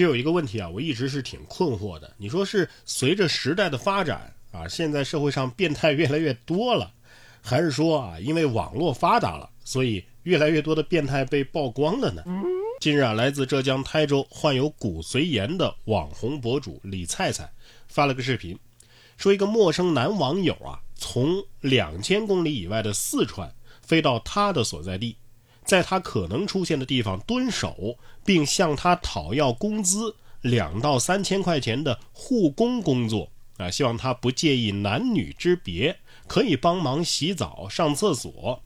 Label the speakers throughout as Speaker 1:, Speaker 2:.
Speaker 1: 其实有一个问题啊，我一直是挺困惑的。你说是随着时代的发展啊，现在社会上变态越来越多了，还是说啊，因为网络发达了，所以越来越多的变态被曝光了呢？近日啊，来自浙江台州患有骨髓炎的网红博主李菜菜发了个视频，说一个陌生男网友啊，从两千公里以外的四川飞到他的所在地。在他可能出现的地方蹲守，并向他讨要工资两到三千块钱的护工工作啊，希望他不介意男女之别，可以帮忙洗澡、上厕所。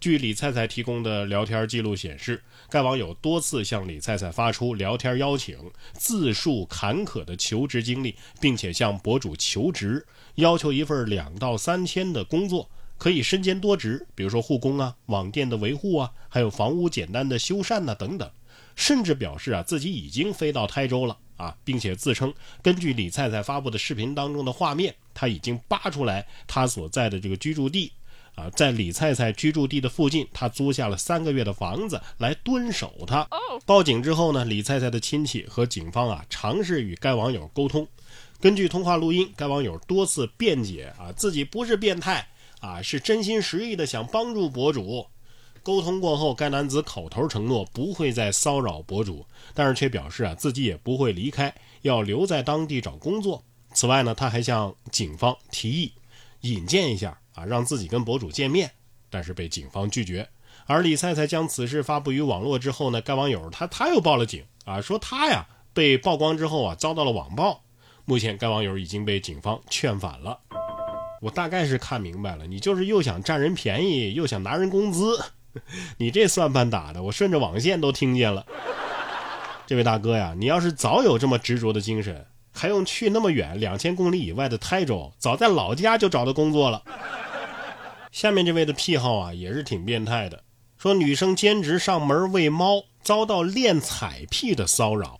Speaker 1: 据李菜菜提供的聊天记录显示，该网友多次向李菜菜发出聊天邀请，自述坎坷的求职经历，并且向博主求职，要求一份两到三千的工作。可以身兼多职，比如说护工啊、网店的维护啊，还有房屋简单的修缮呐等等，甚至表示啊自己已经飞到台州了啊，并且自称根据李菜菜发布的视频当中的画面，他已经扒出来他所在的这个居住地啊，在李菜菜居住地的附近，他租下了三个月的房子来蹲守他。报警之后呢，李菜菜的亲戚和警方啊尝试与该网友沟通，根据通话录音，该网友多次辩解啊自己不是变态。啊，是真心实意的想帮助博主。沟通过后，该男子口头承诺不会再骚扰博主，但是却表示啊自己也不会离开，要留在当地找工作。此外呢，他还向警方提议引荐一下啊，让自己跟博主见面，但是被警方拒绝。而李菜菜将此事发布于网络之后呢，该网友他他又报了警啊，说他呀被曝光之后啊遭到了网暴。目前该网友已经被警方劝返了。我大概是看明白了，你就是又想占人便宜，又想拿人工资，你这算盘打的，我顺着网线都听见了。这位大哥呀，你要是早有这么执着的精神，还用去那么远两千公里以外的台州，早在老家就找到工作了。下面这位的癖好啊，也是挺变态的，说女生兼职上门喂猫，遭到恋彩癖的骚扰。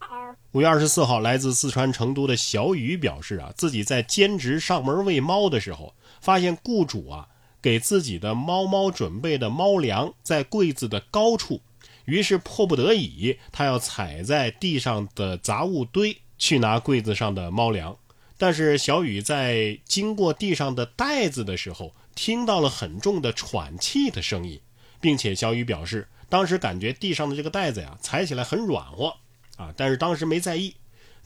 Speaker 1: 五月二十四号，来自四川成都的小雨表示啊，自己在兼职上门喂猫的时候，发现雇主啊给自己的猫猫准备的猫粮在柜子的高处，于是迫不得已，他要踩在地上的杂物堆去拿柜子上的猫粮。但是小雨在经过地上的袋子的时候，听到了很重的喘气的声音，并且小雨表示，当时感觉地上的这个袋子呀，踩起来很软和。啊！但是当时没在意，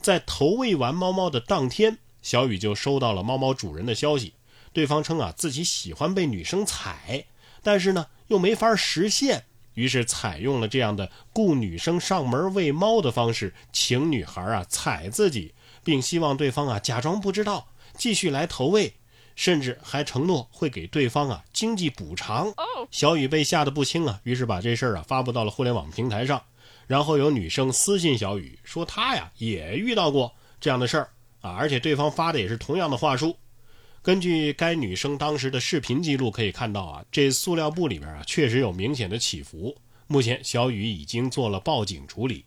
Speaker 1: 在投喂完猫猫的当天，小雨就收到了猫猫主人的消息。对方称啊自己喜欢被女生踩，但是呢又没法实现，于是采用了这样的雇女生上门喂猫的方式，请女孩啊踩自己，并希望对方啊假装不知道，继续来投喂，甚至还承诺会给对方啊经济补偿。小雨被吓得不轻啊，于是把这事儿啊发布到了互联网平台上。然后有女生私信小雨说，她呀也遇到过这样的事儿啊，而且对方发的也是同样的话术。根据该女生当时的视频记录可以看到啊，这塑料布里边啊确实有明显的起伏。目前小雨已经做了报警处理。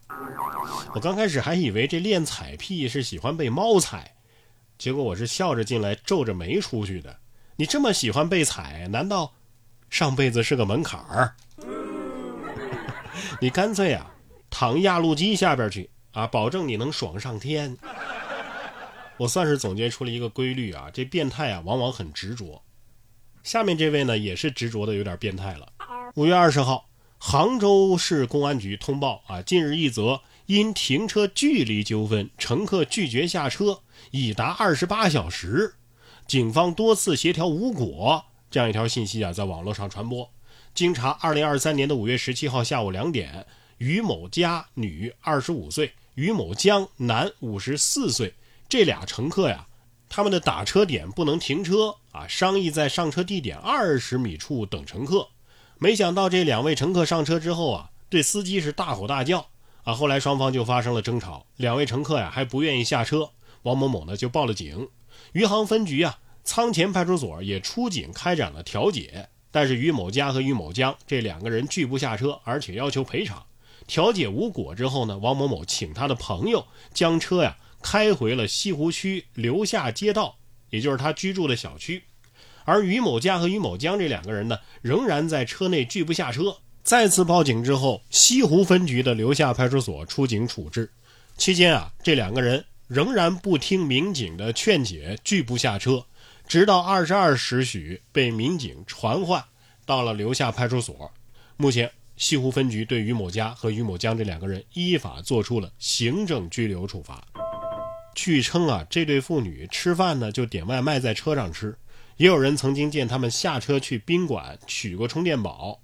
Speaker 1: 我刚开始还以为这练踩癖是喜欢被猫踩，结果我是笑着进来皱着眉出去的。你这么喜欢被踩，难道上辈子是个门槛儿？你干脆啊！躺压路机下边去啊，保证你能爽上天。我算是总结出了一个规律啊，这变态啊往往很执着。下面这位呢也是执着的有点变态了。五月二十号，杭州市公安局通报啊，近日一则因停车距离纠纷，乘客拒绝下车已达二十八小时，警方多次协调无果，这样一条信息啊在网络上传播。经查，二零二三年的五月十七号下午两点。于某佳女，二十五岁；于某江男，五十四岁。这俩乘客呀，他们的打车点不能停车啊，商议在上车地点二十米处等乘客。没想到这两位乘客上车之后啊，对司机是大吼大叫啊。后来双方就发生了争吵，两位乘客呀还不愿意下车，王某某呢就报了警。余杭分局啊，仓前派出所也出警开展了调解，但是于某佳和于某江这两个人拒不下车，而且要求赔偿。调解无果之后呢，王某某请他的朋友将车呀开回了西湖区留下街道，也就是他居住的小区。而于某家和于某江这两个人呢，仍然在车内拒不下车。再次报警之后，西湖分局的留下派出所出警处置。期间啊，这两个人仍然不听民警的劝解，拒不下车，直到二十二时许被民警传唤到了留下派出所。目前，西湖分局对于某家和于某江这两个人依法作出了行政拘留处罚。据称啊，这对父女吃饭呢就点外卖在车上吃，也有人曾经见他们下车去宾馆取过充电宝。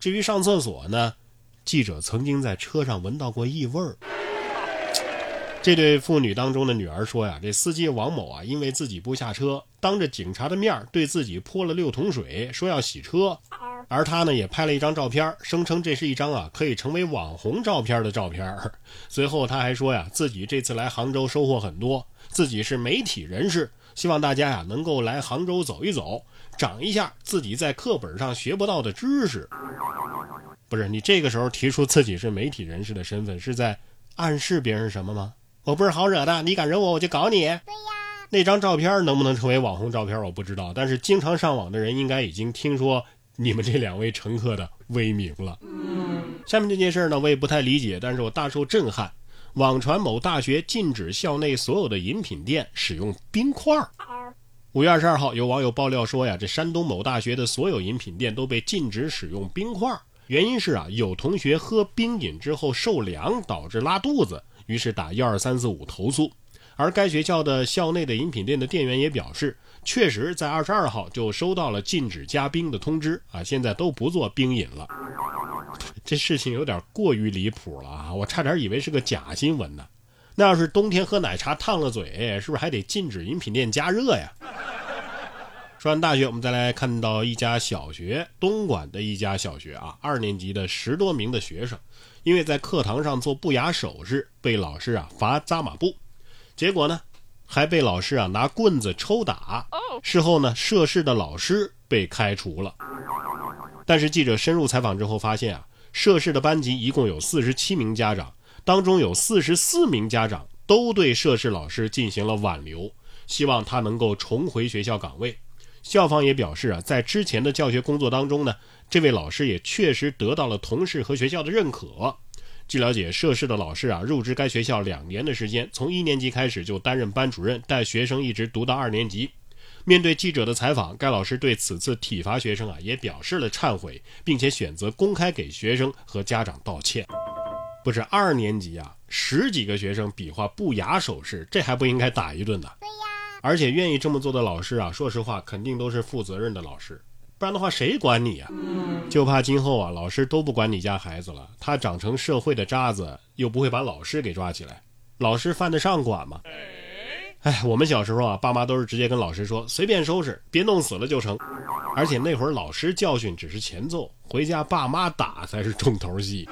Speaker 1: 至于上厕所呢，记者曾经在车上闻到过异味儿。这对父女当中的女儿说呀，这司机王某啊，因为自己不下车，当着警察的面对自己泼了六桶水，说要洗车。而他呢，也拍了一张照片，声称这是一张啊可以成为网红照片的照片。随后他还说呀，自己这次来杭州收获很多，自己是媒体人士，希望大家呀能够来杭州走一走，长一下自己在课本上学不到的知识。不是你这个时候提出自己是媒体人士的身份，是在暗示别人什么吗？我不是好惹的，你敢惹我，我就搞你。对呀，那张照片能不能成为网红照片，我不知道。但是经常上网的人应该已经听说 你们这两位乘客的威名了。下面这件事呢，我也不太理解，但是我大受震撼。网传某大学禁止校内所有的饮品店使用冰块儿。五月二十二号，有网友爆料说呀，这山东某大学的所有饮品店都被禁止使用冰块儿，原因是啊，有同学喝冰饮之后受凉，导致拉肚子。于是打幺二三四五投诉，而该学校的校内的饮品店的店员也表示，确实在二十二号就收到了禁止加冰的通知啊，现在都不做冰饮了。这事情有点过于离谱了啊，我差点以为是个假新闻呢。那要是冬天喝奶茶烫了嘴，是不是还得禁止饮品店加热呀？说完大学，我们再来看到一家小学，东莞的一家小学啊，二年级的十多名的学生，因为在课堂上做不雅手势，被老师啊罚扎马步，结果呢，还被老师啊拿棍子抽打。事后呢，涉事的老师被开除了。但是记者深入采访之后发现啊，涉事的班级一共有四十七名家长，当中有四十四名家长都对涉事老师进行了挽留，希望他能够重回学校岗位。校方也表示啊，在之前的教学工作当中呢，这位老师也确实得到了同事和学校的认可。据了解，涉事的老师啊，入职该学校两年的时间，从一年级开始就担任班主任，带学生一直读到二年级。面对记者的采访，该老师对此次体罚学生啊，也表示了忏悔，并且选择公开给学生和家长道歉。不是二年级啊，十几个学生比划不雅手势，这还不应该打一顿呢？对呀。而且愿意这么做的老师啊，说实话，肯定都是负责任的老师，不然的话谁管你呀？就怕今后啊，老师都不管你家孩子了，他长成社会的渣子，又不会把老师给抓起来，老师犯得上管吗？哎，我们小时候啊，爸妈都是直接跟老师说，随便收拾，别弄死了就成。而且那会儿老师教训只是前奏，回家爸妈打才是重头戏。